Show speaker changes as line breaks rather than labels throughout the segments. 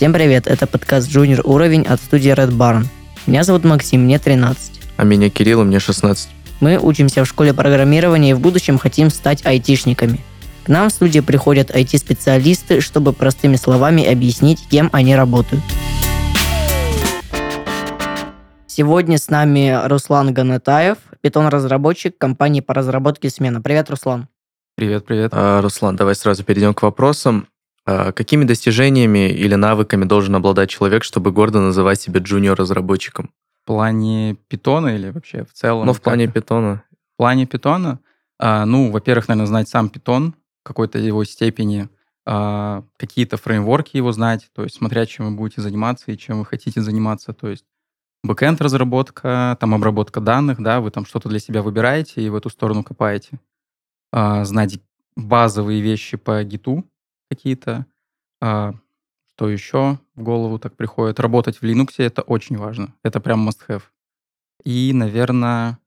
Всем привет, это подкаст Junior Уровень от студии Red Barn. Меня зовут Максим, мне 13.
А меня Кирилл, мне 16.
Мы учимся в школе программирования и в будущем хотим стать айтишниками. К нам в студию приходят IT-специалисты, чтобы простыми словами объяснить, кем они работают. Сегодня с нами Руслан Ганатаев, питон-разработчик компании по разработке «Смена». Привет, Руслан.
Привет, привет.
А, Руслан, давай сразу перейдем к вопросам. А, какими достижениями или навыками должен обладать человек, чтобы гордо называть себя junior-разработчиком?
В плане питона или вообще в целом?
Ну, в плане питона.
В плане питона, а, ну, во-первых, наверное, знать сам питон в какой-то его степени, а, какие-то фреймворки его знать, то есть смотря, чем вы будете заниматься и чем вы хотите заниматься, то есть backend разработка, там обработка данных, да, вы там что-то для себя выбираете и в эту сторону копаете. Знать базовые вещи по гиту какие-то. А, что еще в голову так приходит? Работать в Linux это очень важно. Это прям must-have. И, наверное,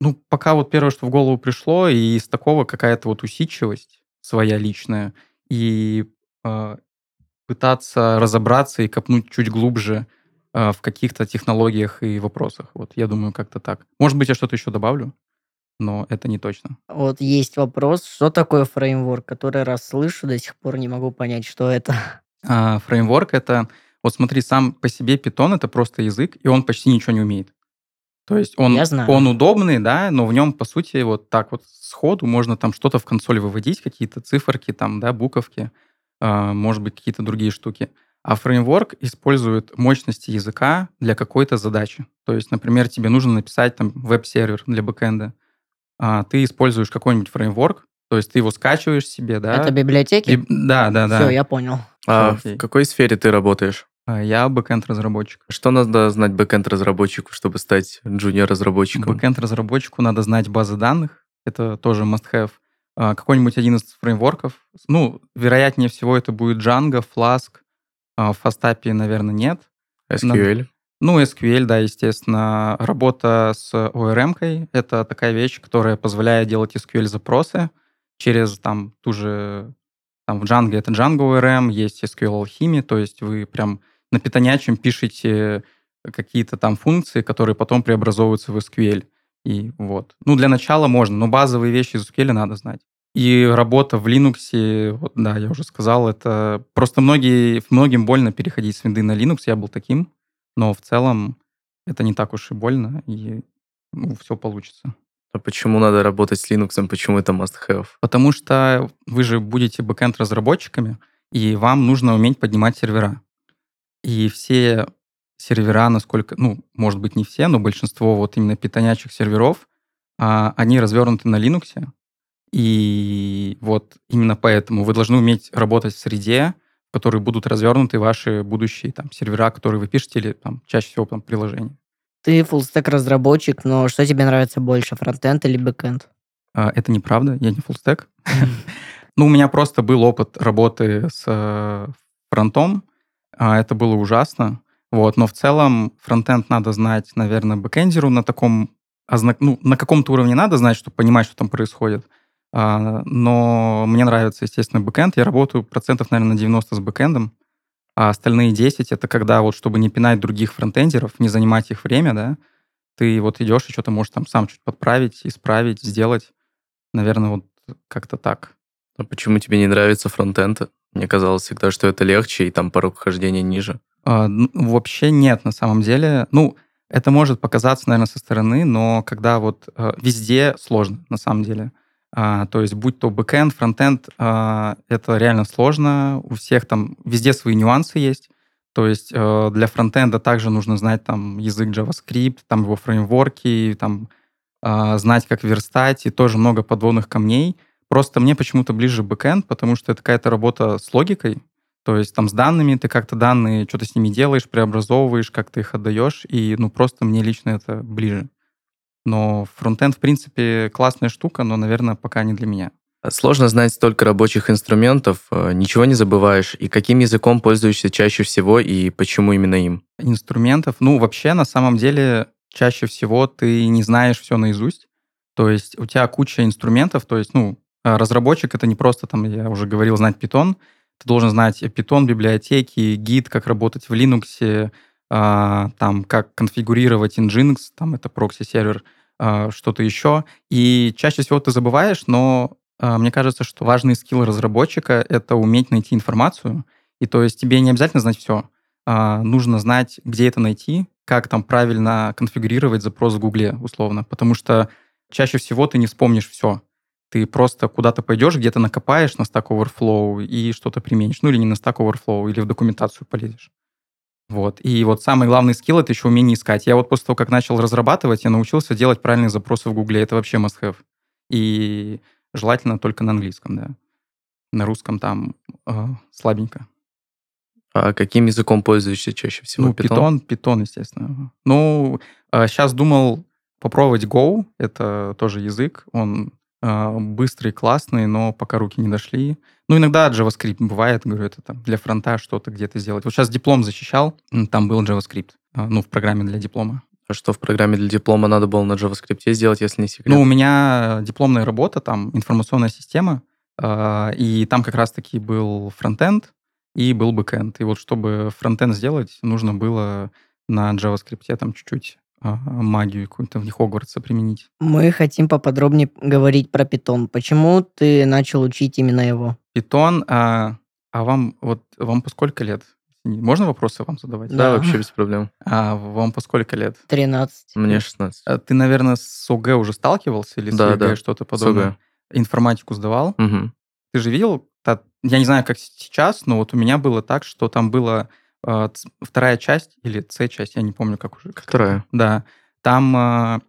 ну, пока вот первое, что в голову пришло, и из такого какая-то вот усидчивость своя личная, и э, пытаться разобраться и копнуть чуть глубже э, в каких-то технологиях и вопросах. Вот я думаю, как-то так. Может быть, я что-то еще добавлю, но это не точно.
Вот есть вопрос, что такое фреймворк, который раз слышу, до сих пор не могу понять, что это.
А, фреймворк это, вот смотри, сам по себе питон это просто язык, и он почти ничего не умеет. То есть он, он удобный, да, но в нем, по сути, вот так вот сходу можно там что-то в консоль выводить, какие-то циферки, там, да, буковки, э, может быть, какие-то другие штуки. А фреймворк использует мощности языка для какой-то задачи. То есть, например, тебе нужно написать там веб-сервер для бэкэнда. А, ты используешь какой-нибудь фреймворк, то есть ты его скачиваешь себе, да.
Это библиотеки?
И- да, да, да.
Все, я понял.
А
Окей.
в какой сфере ты работаешь?
А, Я бэкэнд-разработчик.
Что надо знать бэкэнд-разработчику, чтобы стать джуниор-разработчиком?
Бэкэнд-разработчику надо знать базы данных. Это тоже must-have. А, Какой-нибудь один из фреймворков. Ну, вероятнее всего, это будет Django, Flask. В Фастапе, наверное, нет.
SQL?
Ну, SQL, да, естественно. Работа с ORM-кой — это такая вещь, которая позволяет делать SQL-запросы через там ту же... Там в Django это Django ORM, есть SQL Alchemy, то есть вы прям на питонячем пишете какие-то там функции, которые потом преобразовываются в SQL. И вот. Ну, для начала можно, но базовые вещи из SQL надо знать. И работа в Linux, вот, да, я уже сказал, это просто многие, многим больно переходить с винды на Linux, я был таким, но в целом это не так уж и больно, и ну, все получится.
А почему надо работать с Linux? Почему это must-have?
Потому что вы же будете бэкэнд-разработчиками, и вам нужно уметь поднимать сервера. И все сервера, насколько, ну, может быть, не все, но большинство вот именно питонячих серверов, а, они развернуты на Linux. И вот именно поэтому вы должны уметь работать в среде, в которой будут развернуты ваши будущие там, сервера, которые вы пишете, или там, чаще всего там, приложения.
Ты full-stack разработчик, но что тебе нравится больше, frontend или backend?
А, Это неправда, я не full-stack. Ну, у меня просто был опыт работы с э, фронтом. а, Это было ужасно. Вот, но в целом frontend надо знать, наверное, бэкэндеру на таком, ну, на каком-то уровне надо знать, чтобы понимать, что там происходит. А, Но мне нравится, естественно, backend. Я работаю процентов, наверное, на 90 с бэкэндом, а остальные 10 это когда вот, чтобы не пинать других фронтендеров, не занимать их время, да, ты вот идешь и что-то можешь там сам чуть подправить, исправить, сделать. Наверное, вот как-то так.
А почему тебе не нравится фронтенд? Мне казалось всегда, что это легче, и там порог вхождения ниже.
А, ну, вообще нет, на самом деле. Ну, это может показаться, наверное, со стороны, но когда вот э, везде сложно, на самом деле. А, то есть, будь то бэкэнд, фронтенд, а, это реально сложно. У всех там везде свои нюансы есть. То есть э, для фронтенда также нужно знать там язык JavaScript, там его фреймворки, там а, знать, как верстать, и тоже много подводных камней. Просто мне почему-то ближе бэкэнд, потому что это какая-то работа с логикой, то есть там с данными ты как-то данные, что-то с ними делаешь, преобразовываешь, как ты их отдаешь, и ну просто мне лично это ближе. Но фронтенд, в принципе, классная штука, но, наверное, пока не для меня.
Сложно знать столько рабочих инструментов, э, ничего не забываешь. И каким языком пользуешься чаще всего, и почему именно им?
Инструментов, ну, вообще, на самом деле, чаще всего ты не знаешь все наизусть. То есть у тебя куча инструментов, то есть, ну, а разработчик — это не просто, там, я уже говорил, знать Python, ты должен знать Python, библиотеки, Git, как работать в Linux, там, как конфигурировать Nginx, там это прокси-сервер, а, что-то еще. И чаще всего ты забываешь, но а, мне кажется, что важный skill разработчика — это уметь найти информацию. И то есть тебе не обязательно знать все. А, нужно знать, где это найти, как там правильно конфигурировать запрос в Гугле, условно. Потому что чаще всего ты не вспомнишь все. Ты просто куда-то пойдешь, где-то накопаешь на Stack Overflow и что-то применишь. Ну или не на Stack Overflow, или в документацию полезешь. Вот. И вот самый главный скилл — это еще умение искать. Я вот после того, как начал разрабатывать, я научился делать правильные запросы в Гугле. Это вообще must-have. И желательно только на английском, да. На русском там э, слабенько.
А каким языком пользуешься чаще всего?
Ну, Python, Python, естественно. Ну, э, сейчас думал попробовать Go. Это тоже язык. Он быстрый, классный, но пока руки не дошли. Ну, иногда JavaScript бывает, говорю, это там для фронта что-то где-то сделать. Вот сейчас диплом защищал, там был JavaScript, а, ну, в программе для диплома.
А что в программе для диплома надо было на JavaScript сделать, если не секрет?
Ну, у меня дипломная работа, там информационная система, а, и там как раз-таки был фронтенд и был бэкенд. И вот чтобы фронтенд сделать, нужно было на JavaScript там чуть-чуть магию какую-то в Хогвартса применить.
Мы хотим поподробнее говорить про питон. Почему ты начал учить именно его?
Питон, а, а вам вот вам по сколько лет? Можно вопросы вам задавать?
Да, да вообще без проблем.
А вам по сколько лет?
13.
Мне 16.
А ты, наверное, с ОГЭ уже сталкивался или с да, ЕГЭ да. что-то подобное? С ОГЭ. Информатику сдавал?
Угу.
Ты же видел, я не знаю, как сейчас, но вот у меня было так, что там было а, вторая часть или С-часть, я не помню, как уже. Как
Вторая.
Да. Там э,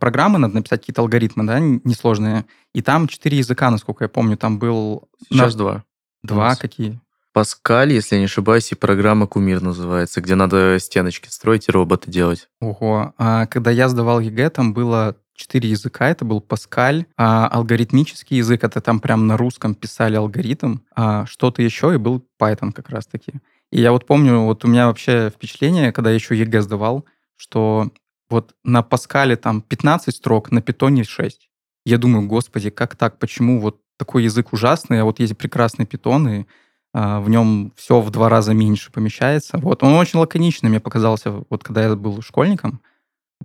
программы надо написать какие-то алгоритмы, да, несложные. И там четыре языка, насколько я помню, там был...
Сейчас на... два.
Два какие?
Паскаль, если я не ошибаюсь, и программа Кумир называется, где надо стеночки строить и роботы делать.
Ого. А когда я сдавал ЕГЭ, там было четыре языка. Это был Паскаль, а алгоритмический язык, это там прям на русском писали алгоритм, а что-то еще, и был Python как раз-таки. И я вот помню, вот у меня вообще впечатление, когда я еще ЕГЭ сдавал, что вот на Паскале там 15 строк, на Питоне 6. Я думаю, господи, как так? Почему вот такой язык ужасный, а вот есть прекрасные питоны, а, в нем все в два раза меньше помещается. Вот он очень лаконичный мне показался, вот когда я был школьником.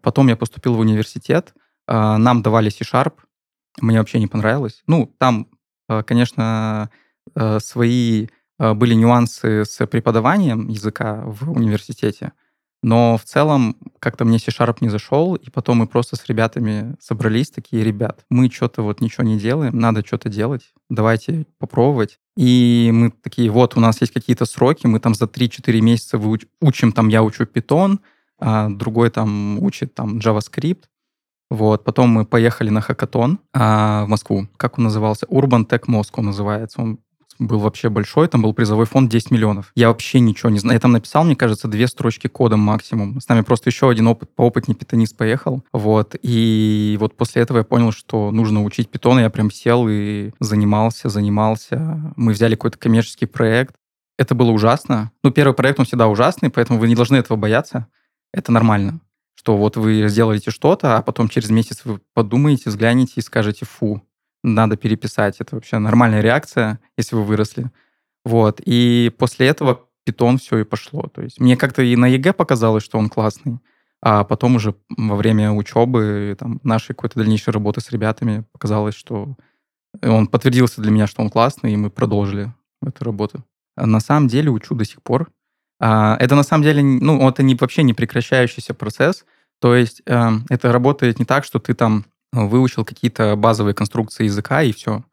Потом я поступил в университет, а, нам давали C-Sharp, мне вообще не понравилось. Ну, там, а, конечно, свои были нюансы с преподаванием языка в университете, но в целом как-то мне C-Sharp не зашел, и потом мы просто с ребятами собрались, такие, ребят, мы что-то вот ничего не делаем, надо что-то делать, давайте попробовать. И мы такие, вот, у нас есть какие-то сроки, мы там за 3-4 месяца выуч- учим, там я учу Python, а другой там учит там JavaScript. Вот, потом мы поехали на хакатон а, в Москву. Как он назывался? Urban Tech Moscow называется. Он был вообще большой, там был призовой фонд 10 миллионов. Я вообще ничего не знаю. Я там написал, мне кажется, две строчки кодом максимум. С нами просто еще один опыт, поопытнее питонист поехал. Вот. И вот после этого я понял, что нужно учить питон. Я прям сел и занимался, занимался. Мы взяли какой-то коммерческий проект. Это было ужасно. Ну, первый проект, он всегда ужасный, поэтому вы не должны этого бояться. Это нормально что вот вы сделаете что-то, а потом через месяц вы подумаете, взглянете и скажете «фу, надо переписать. Это вообще нормальная реакция, если вы выросли. Вот. И после этого питон все и пошло. То есть мне как-то и на ЕГЭ показалось, что он классный, а потом уже во время учебы, там, нашей какой-то дальнейшей работы с ребятами показалось, что он подтвердился для меня, что он классный, и мы продолжили эту работу. А на самом деле учу до сих пор. А, это на самом деле, ну, это не, вообще не прекращающийся процесс. То есть э, это работает не так, что ты там выучил какие-то базовые конструкции языка и все.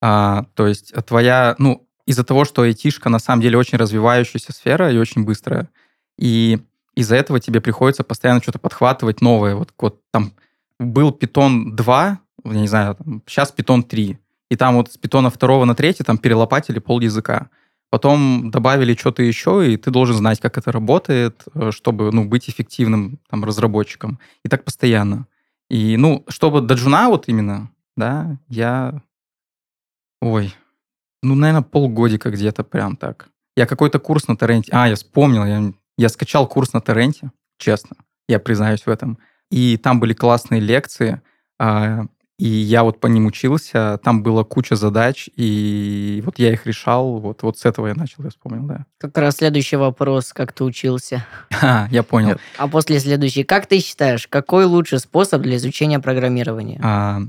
А, то есть твоя, ну, из-за того, что айтишка на самом деле очень развивающаяся сфера и очень быстрая, и из-за этого тебе приходится постоянно что-то подхватывать новое. Вот, вот там был Python 2, я не знаю, там, сейчас Python 3, и там вот с Python 2 на 3 там перелопатили пол языка. Потом добавили что-то еще, и ты должен знать, как это работает, э, чтобы ну, быть эффективным там, разработчиком. И так постоянно. И, ну, чтобы до джуна вот именно, да, я... Ой, ну, наверное, полгодика где-то прям так. Я какой-то курс на торренте... А, я вспомнил, я, я скачал курс на торренте, честно, я признаюсь в этом. И там были классные лекции, а, и я вот по ним учился, там была куча задач, и вот я их решал, вот, вот с этого я начал, я вспомнил, да.
Как раз следующий вопрос, как ты учился.
А, я понял.
А после следующий, как ты считаешь, какой лучший способ для изучения программирования?
А,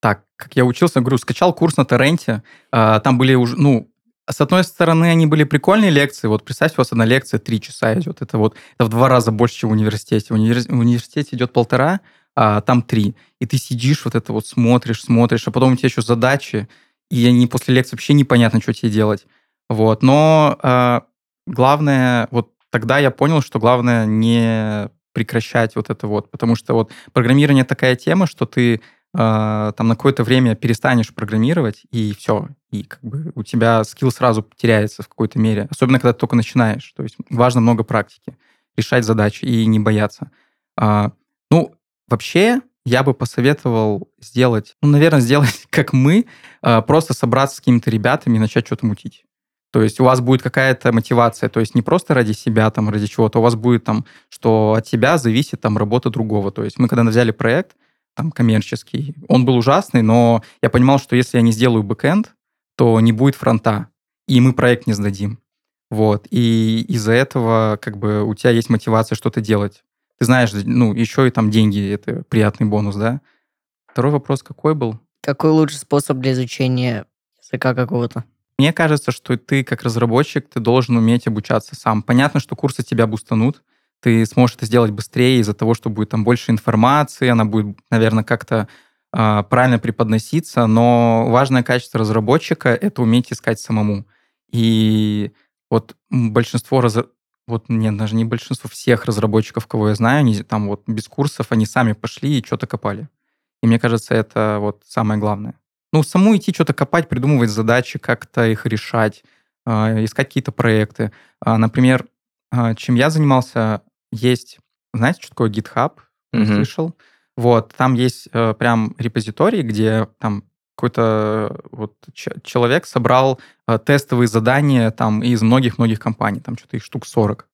так, как я учился, говорю, скачал курс на торренте, а, там были уже, ну, с одной стороны, они были прикольные лекции. Вот представьте, у вас одна лекция три часа идет. Это вот это в два раза больше, чем в университете. В, универ... в университете идет полтора, а там три. И ты сидишь, вот это вот смотришь, смотришь, а потом у тебя еще задачи, и они после лекции вообще непонятно, что тебе делать. Вот. Но э, главное, вот тогда я понял, что главное не прекращать вот это вот, потому что вот программирование такая тема, что ты э, там на какое-то время перестанешь программировать, и все, и как бы у тебя скилл сразу теряется в какой-то мере, особенно когда ты только начинаешь. То есть важно много практики, решать задачи и не бояться. А, ну, Вообще, я бы посоветовал сделать, ну, наверное, сделать как мы, а, просто собраться с какими-то ребятами и начать что-то мутить. То есть у вас будет какая-то мотивация, то есть не просто ради себя, там, ради чего-то, у вас будет там, что от тебя зависит там работа другого. То есть мы когда взяли проект, там, коммерческий, он был ужасный, но я понимал, что если я не сделаю бэкэнд, то не будет фронта, и мы проект не сдадим. Вот. И из-за этого как бы у тебя есть мотивация что-то делать ты знаешь, ну, еще и там деньги, это приятный бонус, да? Второй вопрос какой был?
Какой лучший способ для изучения языка какого-то?
Мне кажется, что ты как разработчик, ты должен уметь обучаться сам. Понятно, что курсы тебя бустанут, ты сможешь это сделать быстрее из-за того, что будет там больше информации, она будет, наверное, как-то э, правильно преподноситься, но важное качество разработчика — это уметь искать самому. И вот большинство раз вот нет, даже не большинство всех разработчиков, кого я знаю, они там вот без курсов, они сами пошли и что-то копали. И мне кажется, это вот самое главное. Ну, саму идти что-то копать, придумывать задачи, как-то их решать, э, искать какие-то проекты. Э, например, э, чем я занимался, есть, знаете, что такое GitHub? Mm-hmm. Слышал? Вот, там есть э, прям репозиторий, где там какой-то вот человек собрал э, тестовые задания там из многих-многих компаний, там что-то их штук 40.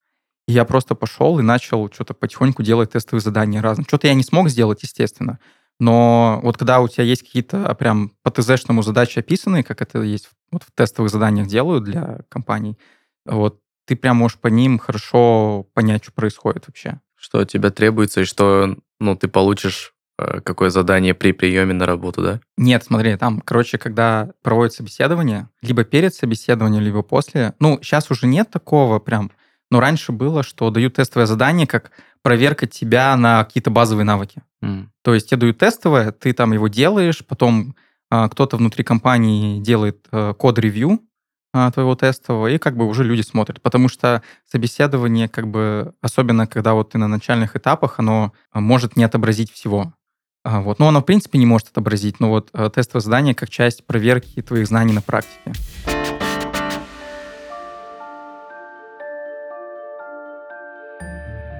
И я просто пошел и начал что-то потихоньку делать тестовые задания разные. Что-то я не смог сделать, естественно, но вот когда у тебя есть какие-то прям по ТЗ-шному задачи описанные, как это есть вот в тестовых заданиях делают для компаний, вот ты прям можешь по ним хорошо понять, что происходит вообще.
Что тебя требуется и что ну, ты получишь какое задание при приеме на работу, да?
Нет, смотри, там, короче, когда проводят собеседование, либо перед собеседованием, либо после, ну, сейчас уже нет такого прям, но раньше было, что дают тестовое задание, как проверка тебя на какие-то базовые навыки. Mm. То есть тебе дают тестовое, ты там его делаешь, потом а, кто-то внутри компании делает а, код-ревью а, твоего тестового, и как бы уже люди смотрят. Потому что собеседование, как бы, особенно когда вот ты на начальных этапах, оно может не отобразить всего. А, вот. Но оно, в принципе, не может отобразить, но вот э, тестовое задание как часть проверки твоих знаний на практике.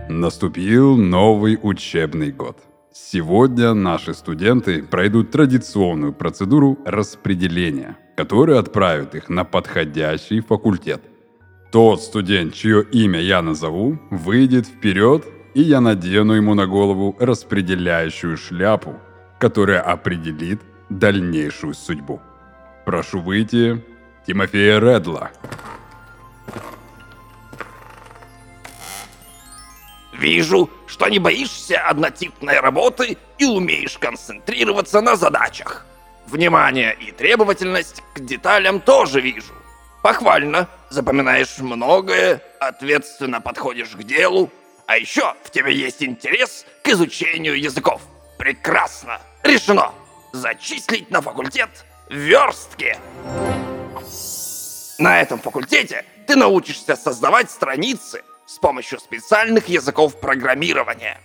Наступил новый учебный год. Сегодня наши студенты пройдут традиционную процедуру распределения, которая отправит их на подходящий факультет. Тот студент, чье имя я назову, выйдет вперед и я надену ему на голову распределяющую шляпу, которая определит дальнейшую судьбу. Прошу выйти Тимофея Редла.
Вижу, что не боишься однотипной работы и умеешь концентрироваться на задачах. Внимание и требовательность к деталям тоже вижу. Похвально, запоминаешь многое, ответственно подходишь к делу, а еще в тебе есть интерес к изучению языков. Прекрасно! Решено! Зачислить на факультет верстки. На этом факультете ты научишься создавать страницы с помощью специальных языков программирования,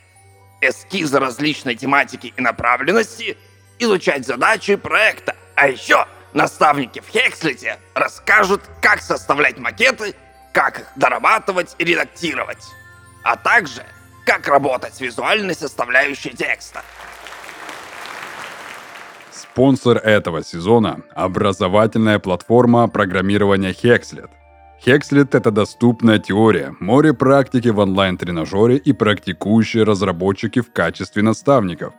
эскизы различной тематики и направленности, изучать задачи проекта. А еще наставники в Хекслите расскажут, как составлять макеты, как их дорабатывать и редактировать а также как работать с визуальной составляющей текста.
Спонсор этого сезона – образовательная платформа программирования Hexlet. Hexlet – это доступная теория, море практики в онлайн-тренажере и практикующие разработчики в качестве наставников.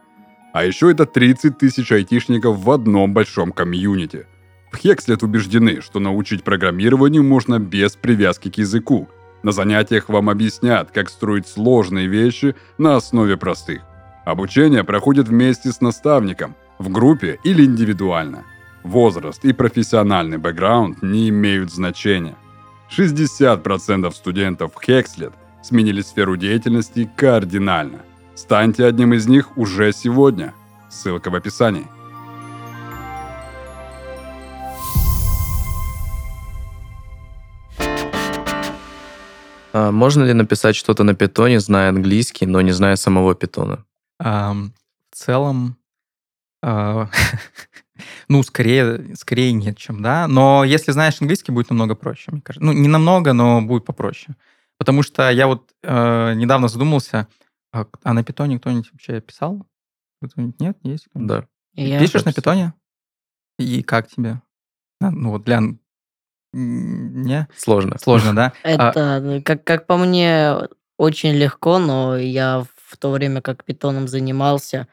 А еще это 30 тысяч айтишников в одном большом комьюнити. В Хекслет убеждены, что научить программированию можно без привязки к языку. На занятиях вам объяснят, как строить сложные вещи на основе простых. Обучение проходит вместе с наставником, в группе или индивидуально. Возраст и профессиональный бэкграунд не имеют значения. 60% студентов Хекслет сменили сферу деятельности кардинально. Станьте одним из них уже сегодня. Ссылка в описании.
Можно ли написать что-то на питоне, зная английский, но не зная самого питона?
В целом, а, ну, скорее, скорее нет, чем да. Но если знаешь английский, будет намного проще, мне кажется. Ну, не намного, но будет попроще. Потому что я вот э, недавно задумался, а, а на питоне кто-нибудь вообще писал? Кто-нибудь нет? Есть?
Да.
Я-
Пишешь на питоне? И как тебе? А, Ну, вот для... Не?
Сложно.
Сложно, да? А,
Это, ну, как, как по мне, очень легко, но я в то время, как питоном занимался,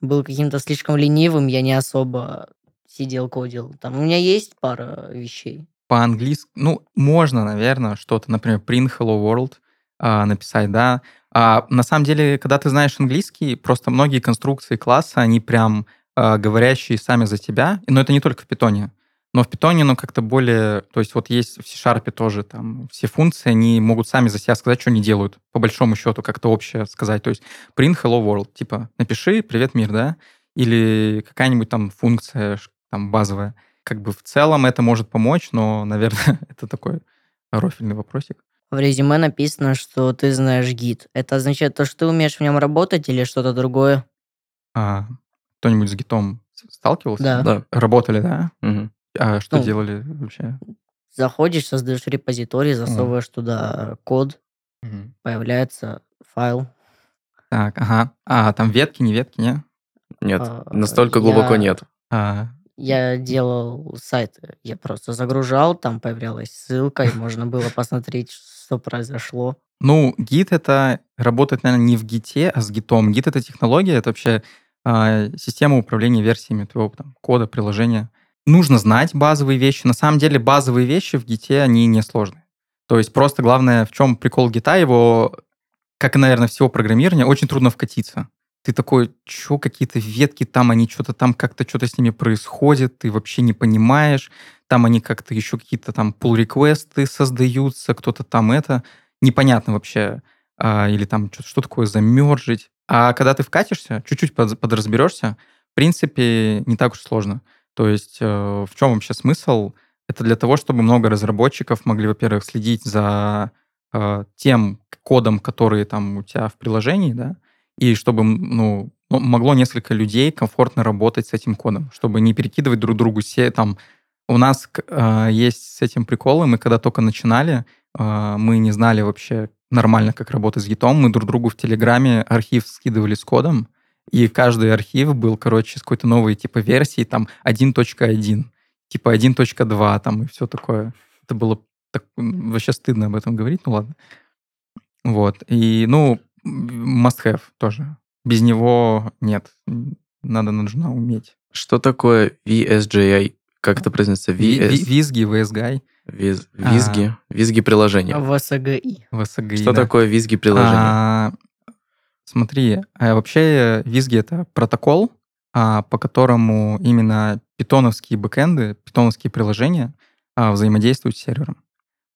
был каким-то слишком ленивым, я не особо сидел, кодил. Там у меня есть пара вещей.
по-английски, ну, можно, наверное, что-то, например, print hello world а, написать, да. А на самом деле, когда ты знаешь английский, просто многие конструкции класса, они прям а, говорящие сами за тебя, но это не только в питоне. Но в питоне, ну, как-то более... То есть вот есть в C-Sharp тоже там все функции, они могут сами за себя сказать, что они делают. По большому счету, как-то общее сказать. То есть print hello world, типа напиши «Привет, мир», да? Или какая-нибудь там функция там базовая. Как бы в целом это может помочь, но, наверное, это такой рофильный вопросик.
В резюме написано, что ты знаешь гид. Это означает то, что ты умеешь в нем работать или что-то другое?
А, кто-нибудь с гитом сталкивался?
Да.
Да.
Работали, да?
Мгм.
А что
Ну,
делали вообще?
Заходишь, создаешь репозиторий, засовываешь туда код, появляется файл.
Так, ага. А, там ветки, не ветки, не?
Нет,
А,
настолько глубоко
я-
нет.
А,
Я делал сайты. Я просто загружал, там появлялась ссылка, и можно было посмотреть, что произошло.
Ну, гид это работает, наверное, не в гите, а с гитом. Гит это технология, это вообще а, система управления версиями твоего там, кода, приложения. Нужно знать базовые вещи. На самом деле базовые вещи в гите, они не сложные. То есть просто главное, в чем прикол гита, его, как и, наверное, всего программирования, очень трудно вкатиться. Ты такой, что какие-то ветки, там они что-то там как-то что-то с ними происходит, ты вообще не понимаешь. Там они как-то еще какие-то там pull-реквесты создаются, кто-то там это непонятно вообще, а, или там что, что такое замержить. А когда ты вкатишься, чуть-чуть под- подразберешься, в принципе, не так уж сложно. То есть э, в чем вообще смысл? Это для того, чтобы много разработчиков могли, во-первых, следить за э, тем кодом, который там у тебя в приложении, да, и чтобы, ну, м- могло несколько людей комфортно работать с этим кодом, чтобы не перекидывать друг другу все там... У нас э, есть с этим приколы, мы когда только начинали, э, мы не знали вообще нормально, как работать с гитом, мы друг другу в Телеграме архив скидывали с кодом, и каждый архив был, короче, с какой-то новой типа версии, там 1.1, типа 1.2, там и все такое. Это было так, вообще стыдно об этом говорить, ну ладно. Вот. И, ну, must have тоже. Без него нет. Надо, нужно уметь.
Что такое VSGI? Как это произносится? VS...
Визги, VSGI,
Виз- Визги. Визги приложения.
В СГИ.
VSGI.
Что
да.
такое визги приложения?
А, смотри, а вообще Визги это протокол, а, по которому именно питоновские бэкэнды, питоновские приложения а, взаимодействуют с сервером.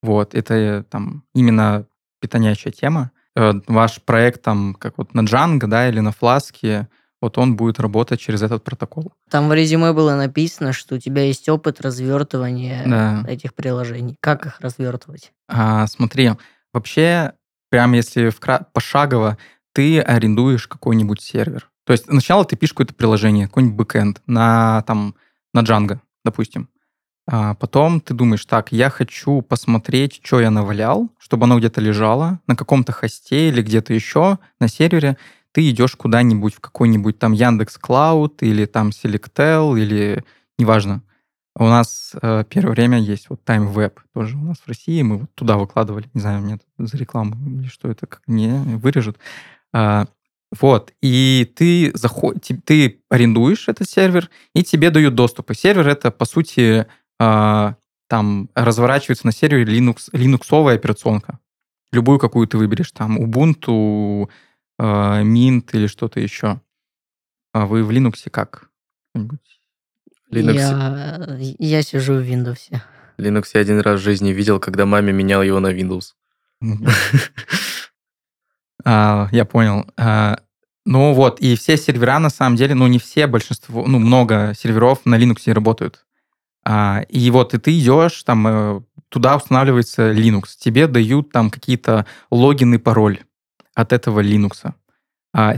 Вот, это э, там именно питонячая тема. Э, Ваш проект там, как вот на Django, да, или на Flask, вот он будет работать через этот протокол.
Там в резюме было написано, что у тебя есть опыт развертывания
Да.
этих приложений. Как их развертывать?
А, смотри, вообще, прям если вкра- пошагово, ты арендуешь какой-нибудь сервер. То есть сначала ты пишешь какое-то приложение, какой-нибудь бэкэнд на, там, на Django, допустим. А потом ты думаешь, так, я хочу посмотреть, что я навалял, чтобы оно где-то лежало на каком-то хосте или где-то еще на сервере. Ты идешь куда-нибудь в какой-нибудь там Яндекс Клауд или там Selectel или неважно. У нас э, первое время есть вот Time Web тоже у нас в России, мы вот туда выкладывали, не знаю, мне за рекламу или что это, как не вырежут. А, Вот, и ты, заход... ты арендуешь этот сервер, и тебе дают доступ. И сервер это, по сути, э, там разворачивается на сервере Linux, линуксовая операционка. Любую, какую ты выберешь. Там Ubuntu, э, Mint или что-то еще. А вы в Linux как?
Linux. Я, я сижу в Windows.
Linux я один раз в жизни видел, когда маме менял его на Windows.
А, я понял. А, ну вот, и все сервера, на самом деле, ну не все, большинство, ну много серверов на Linux работают. А, и вот, и ты идешь, там, э, туда устанавливается Linux. Тебе дают там какие-то логины, пароль от этого Linux.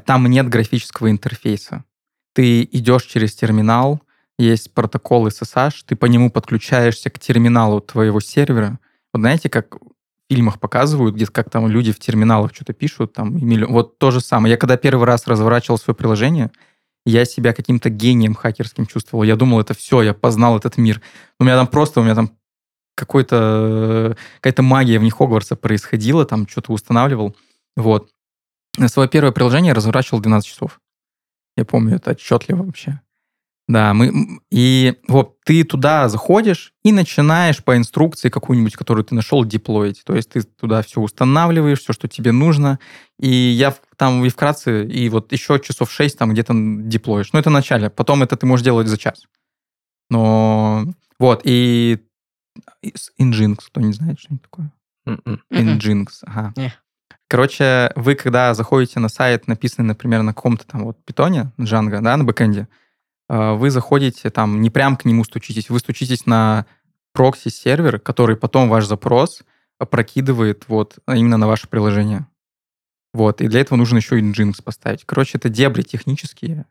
Там нет графического интерфейса. Ты идешь через терминал, есть протокол SSH, ты по нему подключаешься к терминалу твоего сервера. Вот знаете, как фильмах показывают, где как там люди в терминалах что-то пишут, там, миллион... вот то же самое. Я когда первый раз разворачивал свое приложение, я себя каким-то гением хакерским чувствовал. Я думал, это все, я познал этот мир. У меня там просто, у меня там какой-то, какая-то магия в них Хогвартса происходила, там что-то устанавливал. Вот. Свое первое приложение я разворачивал 12 часов. Я помню это отчетливо вообще. Да, мы и вот ты туда заходишь и начинаешь по инструкции какую-нибудь, которую ты нашел, деплоить. То есть ты туда все устанавливаешь, все, что тебе нужно. И я там и вкратце, и вот еще часов 6 там где-то деплоишь. Ну, это в начале. Потом это ты можешь делать за час. Но вот, и Nginx, кто не знает, что это такое?
М-м.
Nginx, ага. Короче, вы когда заходите на сайт, написанный, например, на каком-то там вот питоне, Django, да, на бэкэнде, вы заходите там, не прям к нему стучитесь, вы стучитесь на прокси-сервер, который потом ваш запрос прокидывает вот именно на ваше приложение. Вот, и для этого нужно еще и Nginx поставить. Короче, это дебри технические,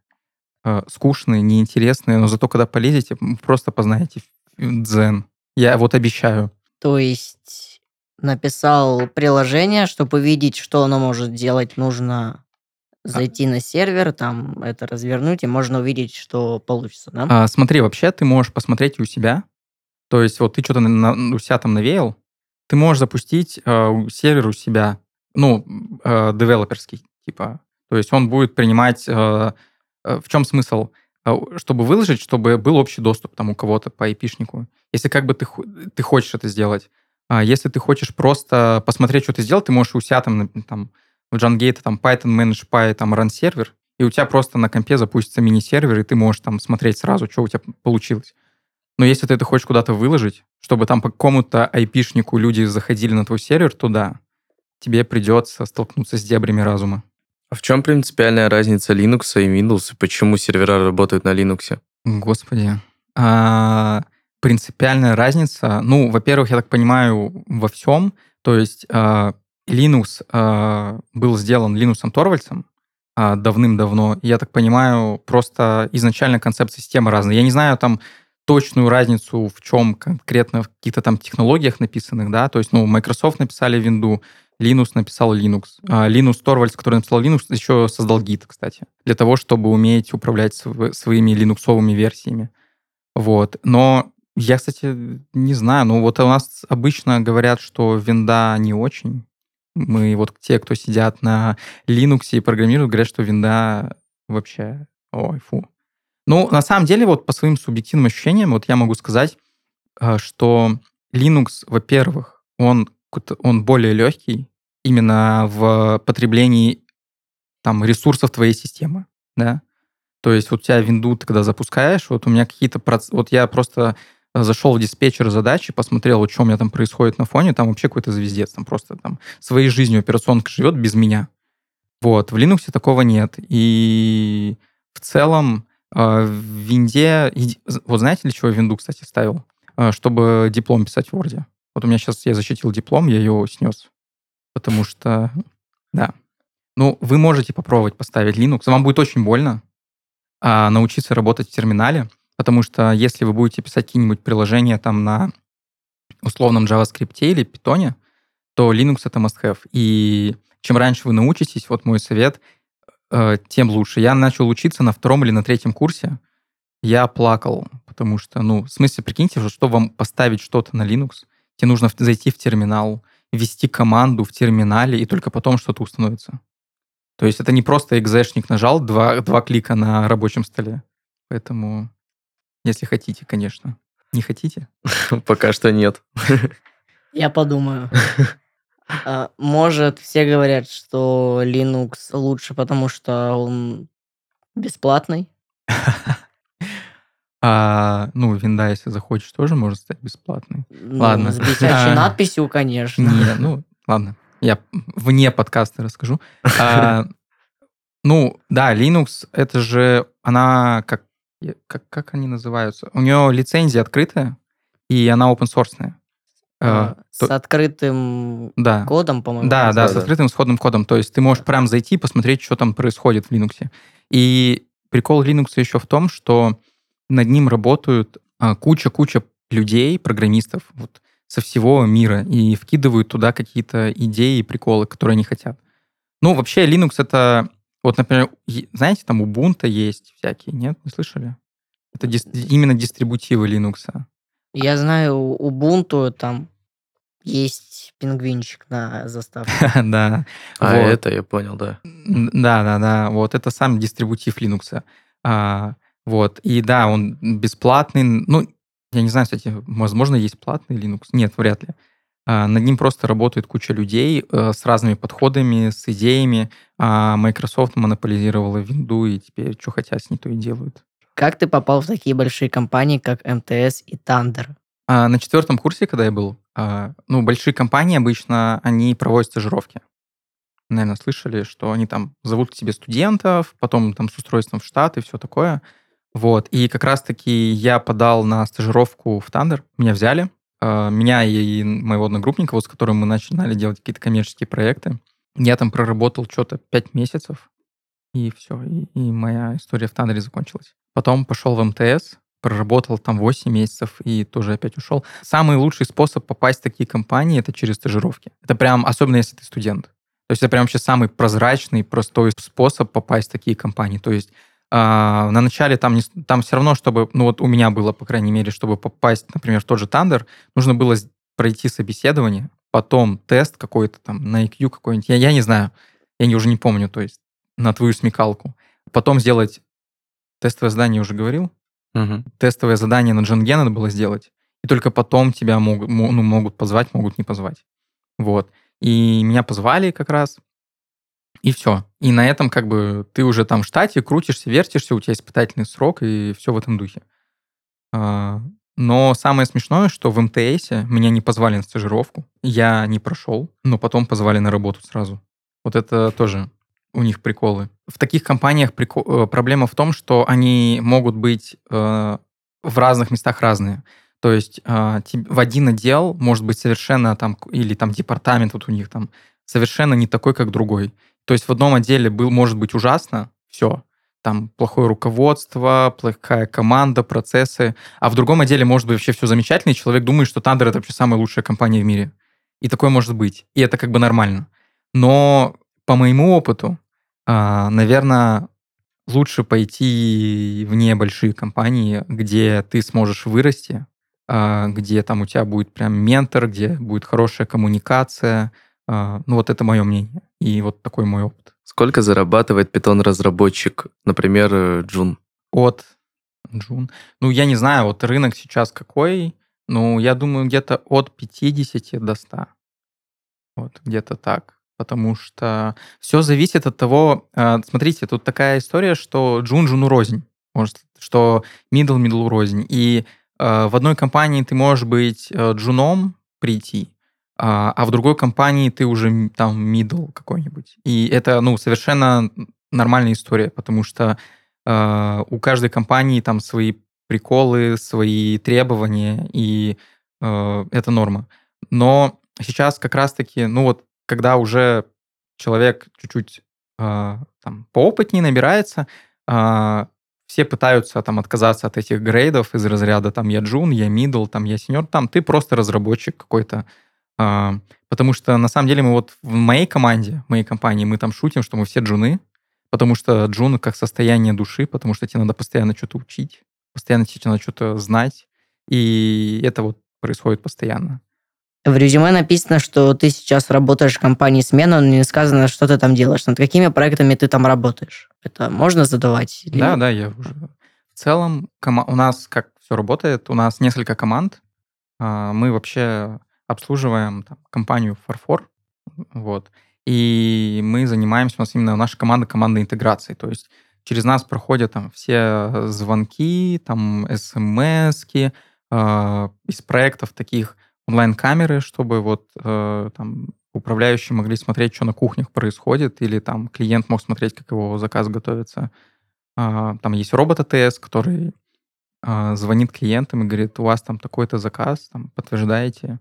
э, скучные, неинтересные, но зато когда полезете, просто познаете дзен. Я вот обещаю.
То есть написал приложение, чтобы увидеть, что оно может делать, нужно а Зайти на сервер, там это развернуть, и можно увидеть, что получится, да?
А, смотри, вообще ты можешь посмотреть у себя. То есть вот ты что-то у себя там навеял, ты можешь запустить э, сервер у себя, ну, э, девелоперский, типа. То есть он будет принимать... Э, э, в чем смысл? Э, чтобы выложить, чтобы был общий доступ там у кого-то по IP-шнику. Если как бы ты, ты хочешь это сделать. А если ты хочешь просто посмотреть, что ты сделал, ты можешь у себя там, там в JunGate там Python Manage Py, там run сервер, и у тебя просто на компе запустится мини-сервер, и ты можешь там смотреть сразу, что у тебя получилось. Но если ты это хочешь куда-то выложить, чтобы там по какому-то IP-шнику люди заходили на твой сервер, то да, тебе придется столкнуться с дебрями разума.
А в чем принципиальная разница Linux и Windows, и почему сервера работают на Linux?
Господи. А, принципиальная разница, ну, во-первых, я так понимаю, во всем. То есть а, Linux э, был сделан Линусом Торвальдсом э, давным-давно. Я так понимаю, просто изначально концепция системы разная. Я не знаю там точную разницу, в чем конкретно в каких-то там технологиях написанных, да, то есть, ну, Microsoft написали винду, Linux написал Linux. А Linus Torvalds, который написал Linux, еще создал Git, кстати, для того, чтобы уметь управлять своими линуксовыми версиями. Вот. Но я, кстати, не знаю, ну вот у нас обычно говорят, что винда не очень, мы вот те, кто сидят на Linux и программируют, говорят, что винда вообще, ой, фу. Ну, на самом деле, вот по своим субъективным ощущениям, вот я могу сказать, э, что Linux, во-первых, он, он более легкий именно в потреблении там ресурсов твоей системы, да. То есть вот у тебя винду ты когда запускаешь, вот у меня какие-то... Вот я просто зашел в диспетчер задачи, посмотрел, что у меня там происходит на фоне, там вообще какой-то звездец, там просто там своей жизнью операционка живет без меня. Вот, в Linux такого нет. И в целом э, в винде... Вот знаете, для чего я винду, кстати, ставил? Э, чтобы диплом писать в Word. Вот у меня сейчас я защитил диплом, я ее снес. Потому что, да. Ну, вы можете попробовать поставить Linux. Вам будет очень больно а научиться работать в терминале. Потому что если вы будете писать какие-нибудь приложения там на условном JavaScript или Python, то Linux это must-have. И чем раньше вы научитесь, вот мой совет, э, тем лучше. Я начал учиться на втором или на третьем курсе. Я плакал, потому что, ну, в смысле, прикиньте, что вам поставить что-то на Linux, тебе нужно зайти в терминал, ввести команду в терминале, и только потом что-то установится. То есть это не просто экзешник нажал, два, два клика на рабочем столе. Поэтому, если хотите, конечно. Не хотите?
Пока что нет.
Я подумаю. А, Может, все говорят, что Linux лучше, потому что он бесплатный.
А, ну, винда, если захочешь, тоже может стать бесплатной.
Ну,
Ладно.
С висячей надписью, конечно.
Не, ну, ладно. Я вне подкаста расскажу. А, ну, да, Linux, это же, она как, как, как они называются? У нее лицензия открытая, и она open source.
А, С открытым
Да.
кодом, по-моему.
Да, да, с
Да-да.
открытым исходным кодом. То есть ты можешь прям зайти, посмотреть, что там происходит в Linux. И прикол Linux еще в том, что над ним работают а, куча-куча людей, программистов вот, со всего мира и вкидывают туда какие-то идеи, приколы, которые они хотят. Ну, вообще Linux это... Вот, например, знаете, там Ubuntu есть всякие, нет? Не слышали? Это дис- именно дистрибутивы Linux.
Я знаю, у Ubuntu там есть пингвинчик на заставке.
Да.
А
Вот.
это я понял, да.
Да, да, да. Вот это сам дистрибутив Linux. А, вот. И да, он бесплатный. Ну, я не знаю, кстати, возможно, есть платный Linux. Нет, вряд ли. А, над ним просто работает куча людей э, с разными подходами, с идеями. А Microsoft монополизировала винду, и теперь что хотят, с ней то и делают.
Как ты попал в такие большие компании, как МТС и?
А на четвертом курсе, когда я был, а, ну, большие компании обычно, они проводят стажировки. Наверное, слышали, что они там зовут к себе студентов, потом там с устройством в штат и все такое. Вот. И как раз-таки я подал на стажировку в Thunder. Меня взяли. А, Меня и моего одногруппника, вот с которым мы начинали делать какие-то коммерческие проекты. Я там проработал что-то 5 месяцев. И все. И, и моя история в Thunder закончилась. Потом пошел в МТС, проработал там 8 месяцев и тоже опять ушел. Самый лучший способ попасть в такие компании это через стажировки. Это прям, особенно если ты студент. То есть это прям вообще самый прозрачный, простой способ попасть в такие компании. То есть а, на начале там, не, там все равно, чтобы, ну вот у меня было, по крайней мере, чтобы попасть, например, в тот же Thunder, нужно было пройти собеседование, потом тест какой-то там на IQ какой-нибудь, я, я не знаю, я не, уже не помню, то есть на твою смекалку. Потом сделать тестовое задание, уже говорил,
Мгм.
тестовое задание на Дженге надо было сделать, и только потом тебя могут, мо- ну, могут позвать, могут не позвать. Вот. И меня позвали как раз, и все. И на этом как бы ты уже там в штате крутишься, вертишься, у тебя испытательный срок, и все в этом духе. А, Но самое смешное, что в МТС меня не позвали на стажировку, я не прошел, но потом позвали на работу сразу. Вот это тоже у них приколы. В таких компаниях прико- э, проблема в том, что они могут быть э, в разных местах разные. То есть э, в один отдел может быть совершенно там, или там департамент вот у них там, совершенно не такой, как другой. То есть в одном отделе был, может быть ужасно, все, там плохое руководство, плохая команда, процессы, а в другом отделе может быть вообще все замечательно, и человек думает, что Thunder это вообще самая лучшая компания в мире. И такое может быть. И это как бы нормально. Но по моему опыту, наверное, лучше пойти в небольшие компании, где ты сможешь вырасти, а, где там у тебя будет прям ментор, где будет хорошая коммуникация. А, Ну вот это мое мнение. И вот такой мой опыт.
Сколько зарабатывает питон-разработчик, например, э, Джун?
От Джун. Ну, я не знаю, вот рынок сейчас какой. Ну, я думаю, где-то от 50 до 100. Вот, где-то так. Потому что все зависит от того... э, Смотрите, тут такая история, что Джун Джуну рознь. Может, что мидл мидлу рознь. И э, в одной компании ты можешь быть джуном, прийти, а а в другой компании ты уже там мидл какой-нибудь. И это, ну, совершенно нормальная история, потому что э, у каждой компании там свои приколы, свои требования, и э, это норма. Но сейчас как раз-таки, ну вот, когда уже человек чуть-чуть э, там поопытнее набирается, э, все пытаются там отказаться от этих грейдов из разряда там я джун, я мидл, там я сеньор, там ты просто разработчик какой-то. А, потому что на самом деле мы вот в моей команде, в моей компании, мы там шутим, что мы все джуны, потому что джун как состояние души, потому что тебе надо постоянно что-то учить, постоянно тебе надо что-то знать, и это вот происходит постоянно.
В резюме написано, что ты сейчас работаешь в компании «Смена», но не сказано, что ты там делаешь, над какими проектами ты там работаешь. Это можно задавать? или
Да, да, я уже... В целом, кома- у нас как все работает, у нас несколько команд. А, Мы вообще обслуживаем там, компанию Фарфор, вот, и мы занимаемся, у нас именно наша команда команда интеграции, то есть через нас проходят там все звонки, там смс из проектов таких онлайн-камеры, чтобы вот э, там управляющие могли смотреть, что на кухнях происходит, или там клиент мог смотреть, как его заказ готовится. А, Там есть робот АТС, который а, звонит клиентам и говорит, у вас там такой-то заказ, там, подтверждаете.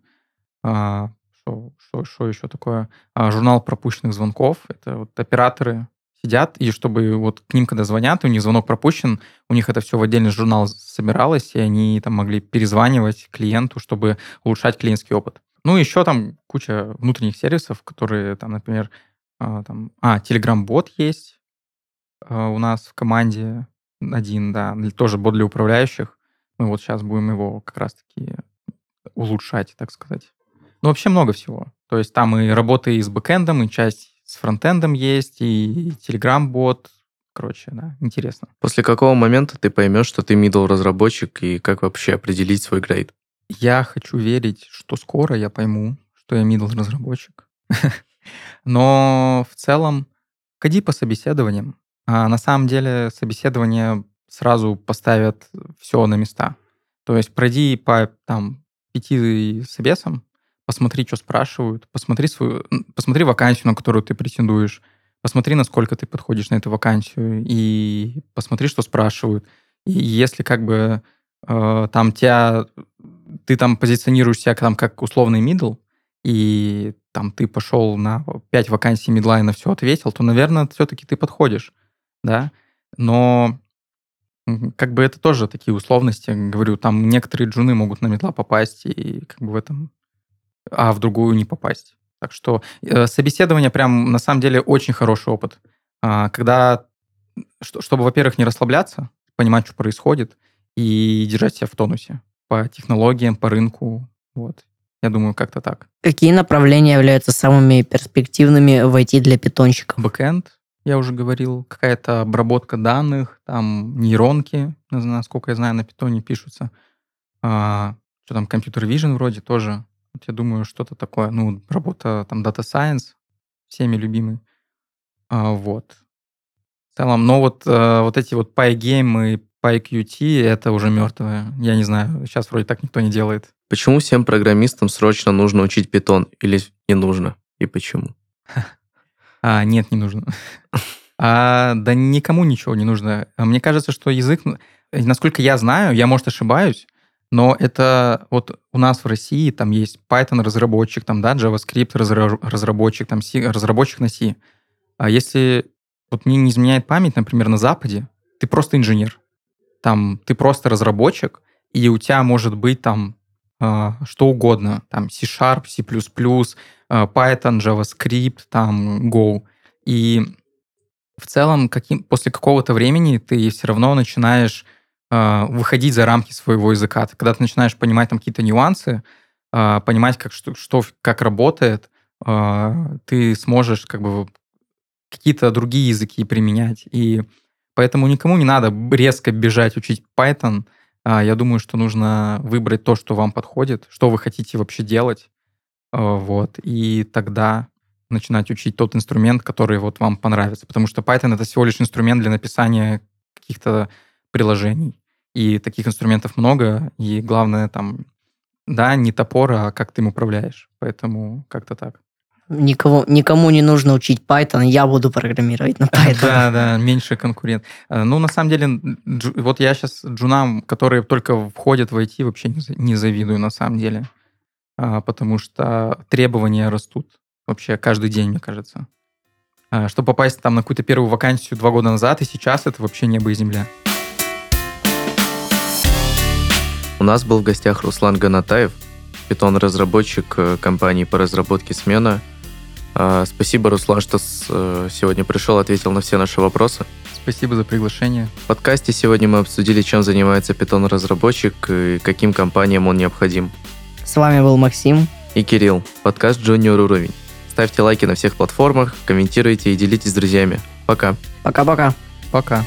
А, Что, что, что еще такое? А, Журнал пропущенных звонков. Это вот операторы сидят, и чтобы вот к ним, когда звонят, у них звонок пропущен, у них это все в отдельный журнал собиралось, и они там могли перезванивать клиенту, чтобы улучшать клиентский опыт. Ну, еще там куча внутренних сервисов, которые там, например, а, там, а, Telegram-бот есть а, у нас в команде один, да, тоже бот для управляющих. Мы вот сейчас будем его как раз-таки улучшать, так сказать. Ну, вообще много всего. То есть там и работы и с бэкэндом, и часть с фронтендом есть, и Telegram-бот. Короче, да, интересно.
После какого момента ты поймешь, что ты middle разработчик и как вообще определить свой грейд?
Я хочу верить, что скоро я пойму, что я middle разработчик. Но в целом ходи по собеседованиям. А на самом деле собеседование сразу поставят все на места. То есть пройди по там пяти собесам, посмотри, что спрашивают, посмотри свою, посмотри вакансию, на которую ты претендуешь, посмотри, насколько ты подходишь на эту вакансию, и посмотри, что спрашивают. И если как бы э, там тебя, ты там позиционируешь себя там как условный middle, и там ты пошел на 5 вакансий мидла и на все ответил, то, наверное, все-таки ты подходишь, да. Но как бы это тоже такие условности, говорю, там некоторые джуны могут на медла попасть и как бы в этом, а в другую не попасть. Так что э, собеседование прям на самом деле очень хороший опыт. А, когда, что- чтобы, во-первых, не расслабляться, понимать, что происходит, и держать себя в тонусе по технологиям, по рынку. Вот. Я думаю, как-то так.
Какие направления являются самыми перспективными в IT для питонщиков?
Бэкэнд, я уже говорил, какая-то обработка данных, там нейронки, насколько я знаю, на питоне пишутся. А, что там, компьютер vision вроде тоже. Я думаю, что-то такое. Ну, работа там Data Science, всеми любимый. А, вот. В целом, но вот, э, вот эти вот PyGame и PyQt, это уже мертвое. Я не знаю, сейчас вроде так никто не делает.
Почему всем программистам срочно нужно учить питон или не нужно? И почему?
А, нет, не нужно. А, да никому ничего не нужно. А Мне кажется, что язык, насколько я знаю, я, может, ошибаюсь, но это вот у нас в России там есть Python разработчик, там, да, JavaScript разра- разработчик, там, C, разработчик на C. А если вот мне не изменяет память, например, на Западе, ты просто инженер. Там ты просто разработчик, и у тебя может быть там а, что угодно, там C-Sharp, C++, а, Python, JavaScript, там Go. И в целом каким, после какого-то времени ты все равно начинаешь а, выходить за рамки своего языка. Когда ты начинаешь понимать там какие-то нюансы, а, понимать, как, что, что, как работает, а, ты сможешь как бы какие-то другие языки применять. И поэтому никому не надо резко бежать учить Python. А, Я думаю, что нужно выбрать то, что вам подходит, что вы хотите вообще делать. А, Вот. И тогда начинать учить тот инструмент, который вот вам понравится. Потому что Python — это всего лишь инструмент для написания каких-то приложений. И таких инструментов много. И главное там, да, не топор, а как ты им управляешь. Поэтому как-то так.
Никого, никому не нужно учить Python, я буду программировать на Python.
Да, да, меньше конкурент. Э, Ну, на самом деле, вот я сейчас джунам, которые только входят в IT, вообще не завидую на самом деле. А, Потому что требования растут вообще каждый день, мне кажется. А, Чтобы попасть там на какую-то первую вакансию два года назад, и сейчас это вообще небо и земля.
У нас был в гостях Руслан Ганатаев, питон-разработчик э, компании по разработке «Смена». А, Спасибо, Руслан, что э, сегодня пришел, ответил на все наши вопросы.
Спасибо за приглашение.
В подкасте сегодня мы обсудили, чем занимается питон-разработчик и каким компаниям он необходим.
С вами был Максим.
и Кирилл, подкаст «Джуниор уровень». Ставьте лайки на всех платформах, комментируйте и делитесь с друзьями. Пока.
Пока-пока.
Пока.